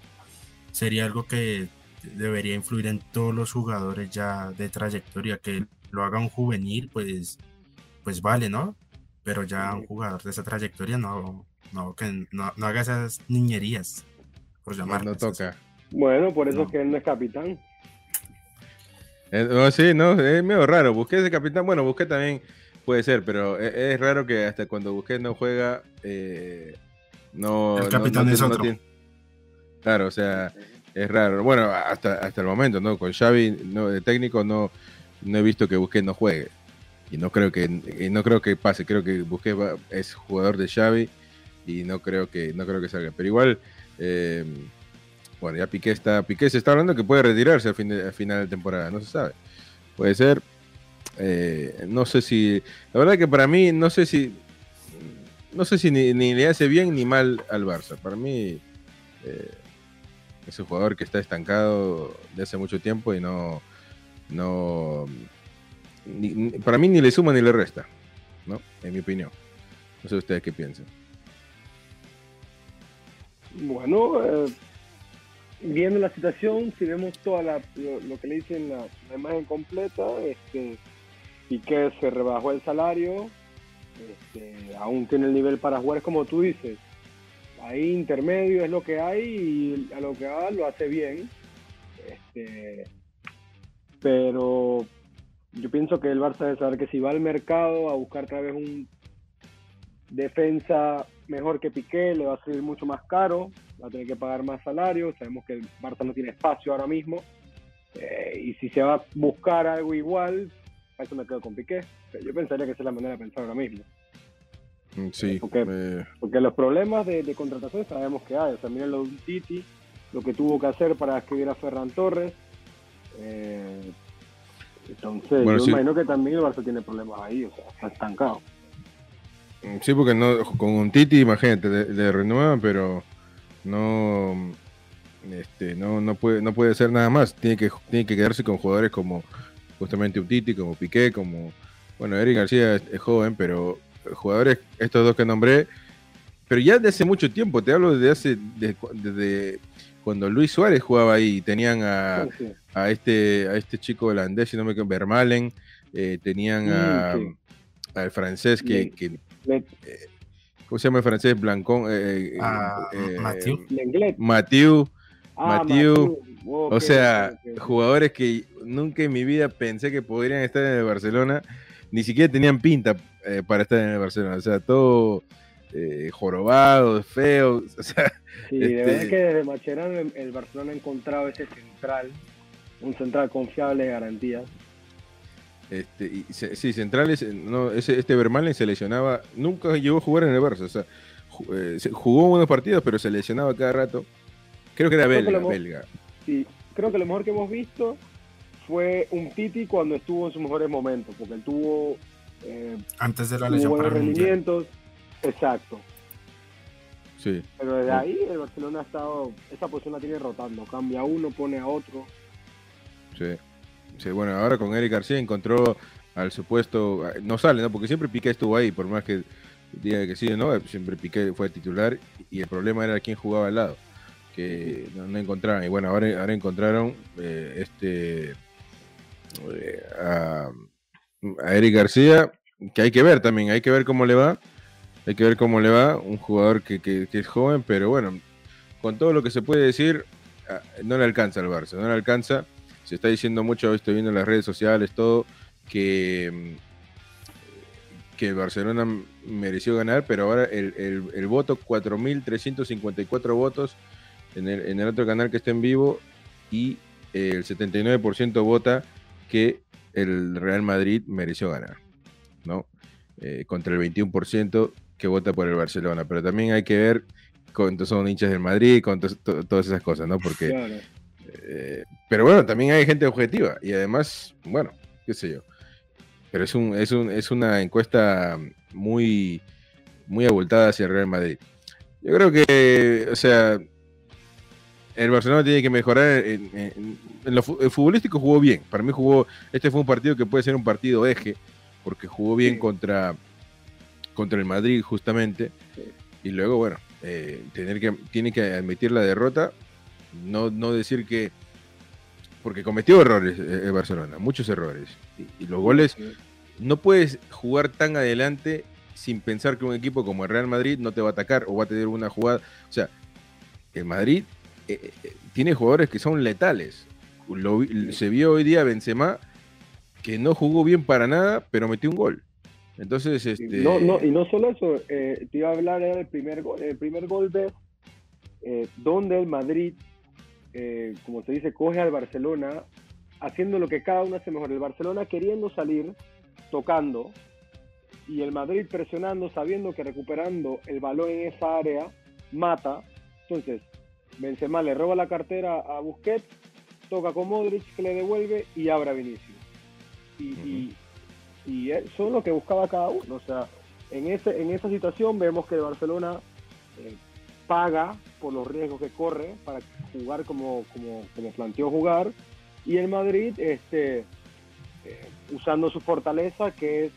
sería algo que debería influir en todos los jugadores ya de trayectoria, que lo haga un juvenil, pues, pues vale, ¿no? Pero ya un jugador de esa trayectoria no, no, que no, no haga esas niñerías por llamarlo. No toca. Bueno, por eso es que él no es capitán. Eh, no, sí, no, es medio raro. Busqué ese capitán, bueno, busqué también puede ser, pero e, es, raro que hasta cuando busqué no juega, eh, no. El capitán es otro. Claro, o sea, es raro. Bueno, hasta, hasta el momento, ¿no? Con Xavi no, de técnico no, no he visto que busqué no juegue. Y no creo que, no creo que pase. Creo que busqué es jugador de Xavi y no creo que, no creo que salga. Pero igual eh, bueno, ya Piqué está, Piqué se está hablando que puede retirarse al, final de temporada, no se sabe. Puede ser. Eh, no sé si. La verdad que para mí, no sé si. No sé si ni, le hace bien ni mal al Barça. Para mí eh, es un jugador que está estancado de hace mucho tiempo y no. no para mí ni le suma ni le resta. ¿no? En mi opinión. No sé ustedes qué piensan. Bueno, eh, viendo la situación, si vemos toda la, lo, que le dicen la, imagen completa, este, que se rebajó el salario, este, aún tiene el nivel para jugar, como tú dices, ahí intermedio es lo que hay y a lo que va lo hace bien. Este, pero yo pienso que el Barça debe saber que si va al mercado a buscar otra vez un defensa mejor que Piqué, le va a salir mucho más caro, va a tener que pagar más salario, sabemos que el Barça no tiene espacio ahora mismo, eh, y si se va a buscar algo igual, a eso me quedo con Piqué. Yo pensaría que esa es la manera de pensar ahora mismo. Mm, sí. Porque, porque los problemas de, contratación sabemos que hay. O sea, miren lo de Titi, lo que tuvo que hacer para escribir a Ferran Torres. Eh, entonces, yo imagino que también el Barça tiene problemas ahí, o sea, está estancado. Sí, porque no, con un Titi, imagínate, le, renuevan, pero no, este, no, no puede, no puede ser nada más. Tiene que, tiene que quedarse con jugadores como justamente un Titi, como Piqué, como, bueno, Eric García es, joven, pero jugadores, estos dos que nombré, pero ya de hace mucho tiempo, te hablo desde hace, desde, cuando Luis Suárez jugaba ahí, tenían a, a este, a este chico holandés, si no me equivoco, Vermalen, eh, tenían a, al francés que, que eh, ¿Cómo se llama el francés? Blancón. Eh, ah, eh, Mathieu. Ah, o sea, jugadores que nunca en mi vida pensé que podrían estar en el Barcelona, ni siquiera tenían pinta para estar en el Barcelona. O sea, todo jorobado, feo. O sea, sí, de verdad este que desde Macherano el Barcelona ha encontrado ese central, un central confiable de garantías. Este, y sí, centrales, no, ese, este Vermaelen se lesionaba, nunca llegó a jugar en el Barça, o sea, eh, jugó buenos partidos, pero se lesionaba cada rato. Creo que era belga, belga. Sí, creo que lo mejor que hemos visto fue un Titi cuando estuvo en sus mejores momentos, porque él tuvo... Eh, Antes de la lesión para rendimientos, exacto. Sí. Pero desde ahí el Barcelona ha estado, esa posición la tiene rotando, cambia uno, pone a otro. Sí bueno, ahora con Eric García encontró al supuesto, no sale, ¿no? Porque siempre Piqué estuvo ahí, por más que diga que sí, ¿no? Siempre Piqué fue titular y el problema era quién jugaba al lado. que no, encontraban. Y bueno, ahora, ahora encontraron este a, Eric García, que hay que ver también, hay que ver cómo le va. Hay que ver cómo le va. Un jugador que, que es joven, pero bueno, con todo lo que se puede decir, ah, no le alcanza al Barça, no le alcanza. Se está diciendo mucho, estoy viendo en las redes sociales, todo, que, mm, que Barcelona mereció ganar, pero ahora el, el, el voto, 4.354 votos en el, en el otro canal que está en vivo y el 79% vota que el Real Madrid mereció ganar, ¿no? Eh, contra el 21% que vota por el Barcelona. Pero también hay que ver con, son hinchas del Madrid, con todas esas cosas, ¿no? Porque. Eh, pero bueno, también hay gente objetiva y además, bueno, qué sé yo. Pero es, un, es, un, es una encuesta muy, muy abultada hacia el Real Madrid. Yo creo que, o sea, el Barcelona tiene que mejorar en, lo futbolístico jugó bien. Para mí jugó, este fue un partido que puede ser un partido eje, porque jugó bien contra, contra el Madrid justamente. Y luego, bueno, eh, tener que, tiene que admitir la derrota, no, no decir que. Porque cometió errores eh, el Barcelona, muchos errores. Y, los goles, no puedes jugar tan adelante sin pensar que un equipo como el Real Madrid no te va a atacar o va a tener una jugada. O sea, el Madrid eh, tiene jugadores que son letales. se vio hoy día Benzema que no jugó bien para nada, pero metió un gol. Entonces, este... No, no, y no solo eso, eh, te iba a hablar del primer gol, el primer gol de eh, donde el Madrid, eh, como se dice, coge al Barcelona haciendo lo que cada uno hace mejor. El Barcelona queriendo salir, tocando, y el Madrid presionando, sabiendo que recuperando el balón en esa área, mata. Entonces, Benzema le roba la cartera a Busquets, toca con Modric, que le devuelve y abre a Vinicius. y, y eso es lo que buscaba cada uno. O sea, en, ese, en esa situación vemos que Barcelona eh, paga por los riesgos que corre para jugar como, como, como planteó jugar y el Madrid este, eh, usando su fortaleza que es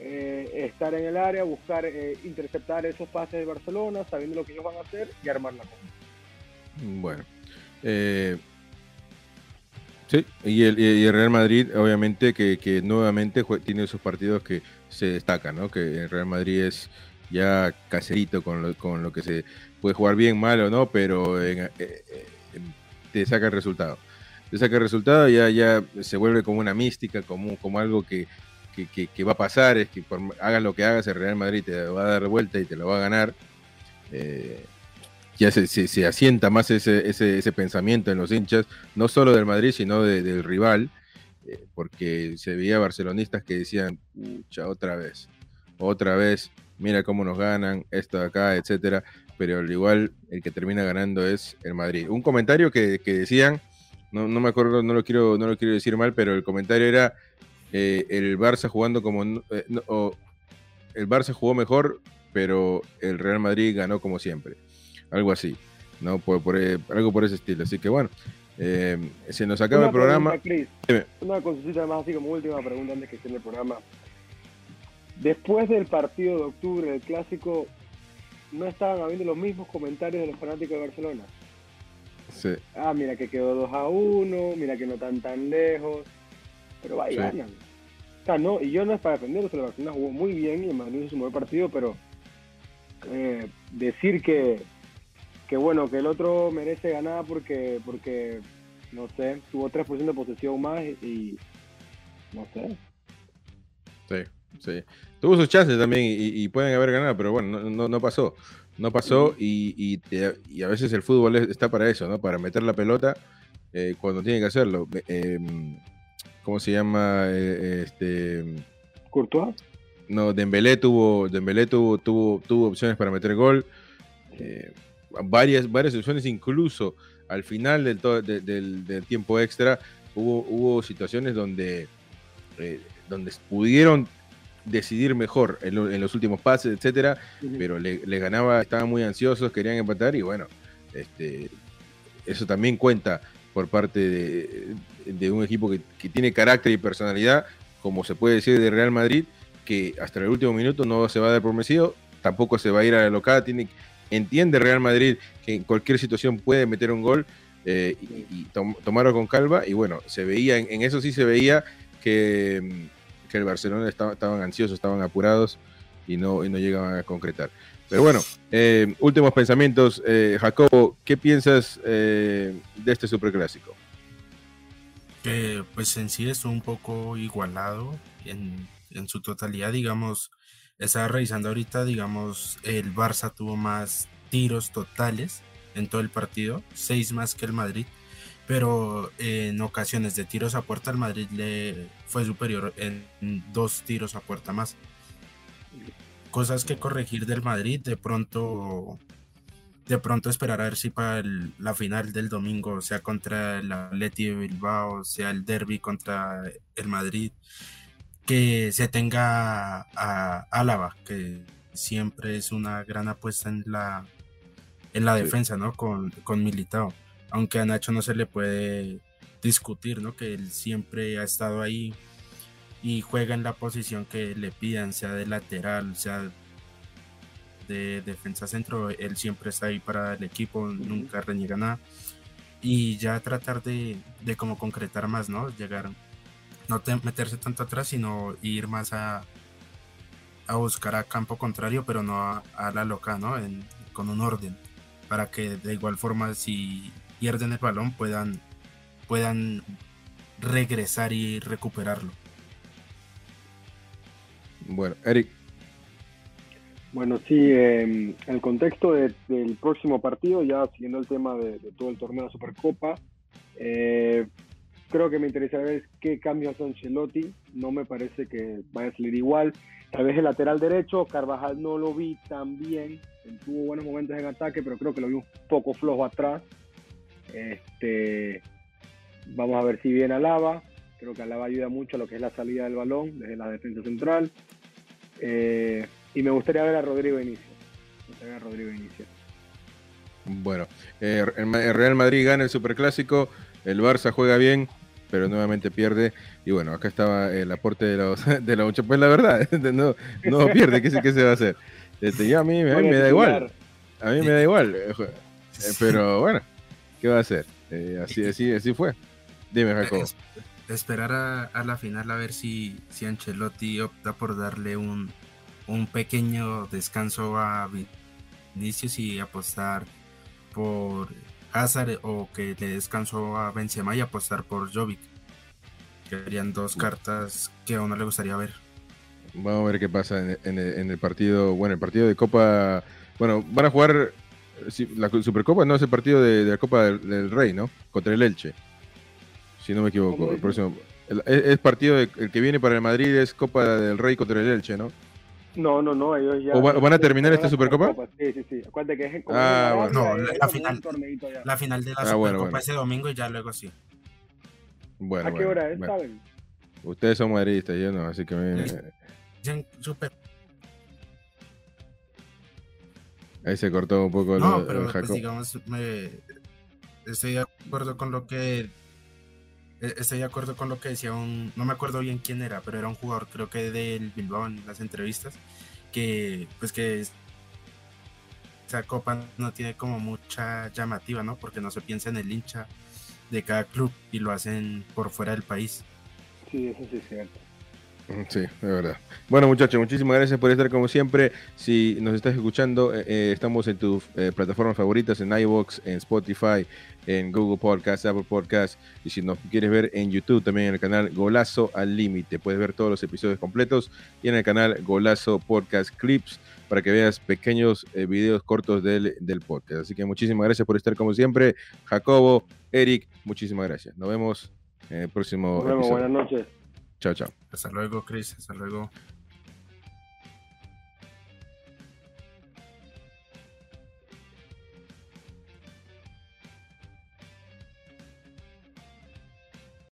eh, estar en el área, buscar interceptar esos pases de Barcelona, sabiendo lo que ellos van a hacer y armar la cosa. Bueno, Sí, y el, Real Madrid, obviamente, que, nuevamente tiene esos partidos que se destacan, ¿no? Que el Real Madrid es ya caserito con lo, con lo que se puede jugar bien, mal o no, pero eh, eh, te saca el resultado. Te saca el resultado ya, ya se vuelve como una mística, como, como algo que, va a pasar, es que hagas lo que hagas, el Real Madrid te va a dar vuelta y te lo va a ganar. Eh, ya se, se, asienta más ese, ese, ese, pensamiento en los hinchas, no solo del Madrid, sino del rival, eh, porque se veía barcelonistas que decían, pucha, otra vez, otra vez, mira cómo nos ganan, esto de acá, etcétera, pero al igual el que termina ganando es el Madrid. Un comentario que, que decían, no, no, me acuerdo, no lo quiero, no lo quiero decir mal, pero el comentario era eh, el Barça jugando como eh, el Barça jugó mejor, pero el Real Madrid ganó como siempre algo así, ¿no? Por, eh, algo por ese estilo. Así que bueno, eh, se nos acaba el programa. una cosita más así como última pregunta antes que esté el programa. Después del partido de octubre del clásico, ¿no estaban habiendo los mismos comentarios de los fanáticos de Barcelona? Sí. Ah, mira que quedó 2 a 1, mira que no están tan lejos, pero va ganan. O sea, no, y yo no es para defenderlos, el Barcelona jugó muy bien y el Madrid hizo su buen partido, pero eh, decir que, que bueno, que el otro merece ganar porque, porque no sé, tuvo 3% de posesión más y, no sé. Sí, sí. Tuvo sus chances también y, pueden haber ganado, pero bueno, no, no, pasó. No pasó y, y, a veces el fútbol está para eso, ¿no? Para meter la pelota eh, cuando tiene que hacerlo. Em, ¿Cómo se llama? Eh, este... ¿Courtois? No, Dembélé tuvo, Dembélé tuvo, tuvo, tuvo opciones para meter gol. Eh, varias, varias opciones, incluso al final del, del, tiempo extra hubo, hubo situaciones donde, eh, donde pudieron decidir mejor en, los últimos pases, etcétera, pero le ganaba, estaban muy ansiosos, querían empatar y bueno, este, eso también cuenta por parte de, un equipo que, que, tiene carácter y personalidad, como se puede decir de Real Madrid, que hasta el último minuto no se va a dar por tampoco se va a ir a la locada, tiene, entiende Real Madrid que en cualquier situación puede meter un gol eh, y, tomarlo con calma. Y bueno, se veía, en, eso sí se veía que, que el Barcelona estaba, estaban ansiosos, estaban apurados y no, y no llegaban a concretar. Pero bueno, eh, últimos pensamientos. Eh, Jacobo, ¿qué piensas de este superclásico? Que pues en sí es un poco igualado en, en su totalidad, digamos estaba revisando ahorita, digamos, el Barça tuvo más tiros totales en todo el partido, seis más que el Madrid, pero en ocasiones de tiros a puerta el Madrid le fue superior en dos tiros a puerta más. Cosas que corregir del Madrid, de pronto de pronto esperar a ver si para la final del domingo, sea contra el Atleti de Bilbao, sea el derby contra el Madrid, que se tenga a Álava, que siempre es una gran apuesta en la, en la defensa, ¿no? Con, con Militao. Aunque a Nacho no se le puede discutir, ¿no? Que él siempre ha estado ahí y juega en la posición que le pidan, sea de lateral, sea de defensa centro, él siempre está ahí para el equipo, nunca reniega nada. Y ya tratar de, de como concretar más, ¿no? Llegar no meterse tanto atrás, sino ir más a, a buscar a campo contrario, pero no a, la loca, ¿no? con un orden, para que de igual forma si pierden el balón puedan, puedan regresar y recuperarlo. Bueno, Eric. Bueno, sí, en el contexto del próximo partido, ya siguiendo el tema de, todo el torneo de Supercopa, eh, creo que me interesa ver qué cambios hace Ancelotti. No me parece que vaya a salir igual. Tal vez el lateral derecho, Carvajal no lo vi tan bien. Tuvo buenos momentos en ataque, pero creo que lo vi un poco flojo atrás. Este, vamos a ver si viene Alaba. Creo que Alaba ayuda mucho a lo que es la salida del balón desde la defensa central. Eh, y me gustaría ver a Rodrigo Inicio. Me gustaría ver a Rodrigo Inicio. Bueno, eh, el Real Madrid gana el Superclásico, el Barça juega bien, pero nuevamente pierde. Y bueno, acá estaba el aporte de los de la mucha. Pues la verdad, no, no pierde, ¿qué, ¿qué, se va a hacer? Este, ya a mí, me da igual. A mí me da igual. Eh, eh, pero bueno, ¿qué va a hacer? Eh, así, así, así fue. Dime, Jacob. esperar a, la final a ver si, si Ancelotti opta por darle un, un pequeño descanso a Vinicius y apostar por Hazard o que le descansó a Benzema y apostar por Jovic. Serían dos cartas que a uno le gustaría ver. Vamos a ver qué pasa en, el, partido. Bueno, el partido de Copa. Bueno, van a jugar la Supercopa, no es el partido de, la Copa del, Rey, ¿no? Contra el Elche. Si no me equivoco. El próximo. es, partido el que viene para el Madrid es Copa del Rey contra el Elche, ¿no? No, no, no, ellos ya. ¿O van a terminar esta Supercopa? Sí, sí, sí. Acuérdate que es Ah, bueno. No, la, final, la final de la ah, Supercopa ese domingo y ya luego sí. Bueno, ¿A qué hora es, saben? Ustedes son madridistas, yo no, así que me... Super. Ahí se cortó un poco no, pero pues, digamos, me... estoy de acuerdo con lo que estoy de acuerdo con lo que decía un, no me acuerdo bien quién era, pero era un jugador creo que del Bilbao en las entrevistas, que pues que esa copa no tiene como mucha llamativa, ¿no? Porque no se piensa en el hincha de cada club y lo hacen por fuera del país. Sí, eso sí es cierto. Sí, de verdad. Bueno, muchachos, muchísimas gracias por estar como siempre. Si nos estás escuchando, eh, eh, estamos en tus eh, plataformas favoritas, en iVoox, en Spotify, en Google Podcast, Apple Podcast. Y si nos quieres ver en YouTube, también en el canal Golazo al Límite. Puedes ver todos los episodios completos y en el canal Golazo Podcast Clips para que veas pequeños videos cortos del, del podcast. Así que muchísimas gracias por estar como siempre. Jacobo, Eric, muchísimas gracias. Nos vemos en el próximo Nos vemos, buenas noches. Chao, chao. Hasta luego, Chris. Hasta luego.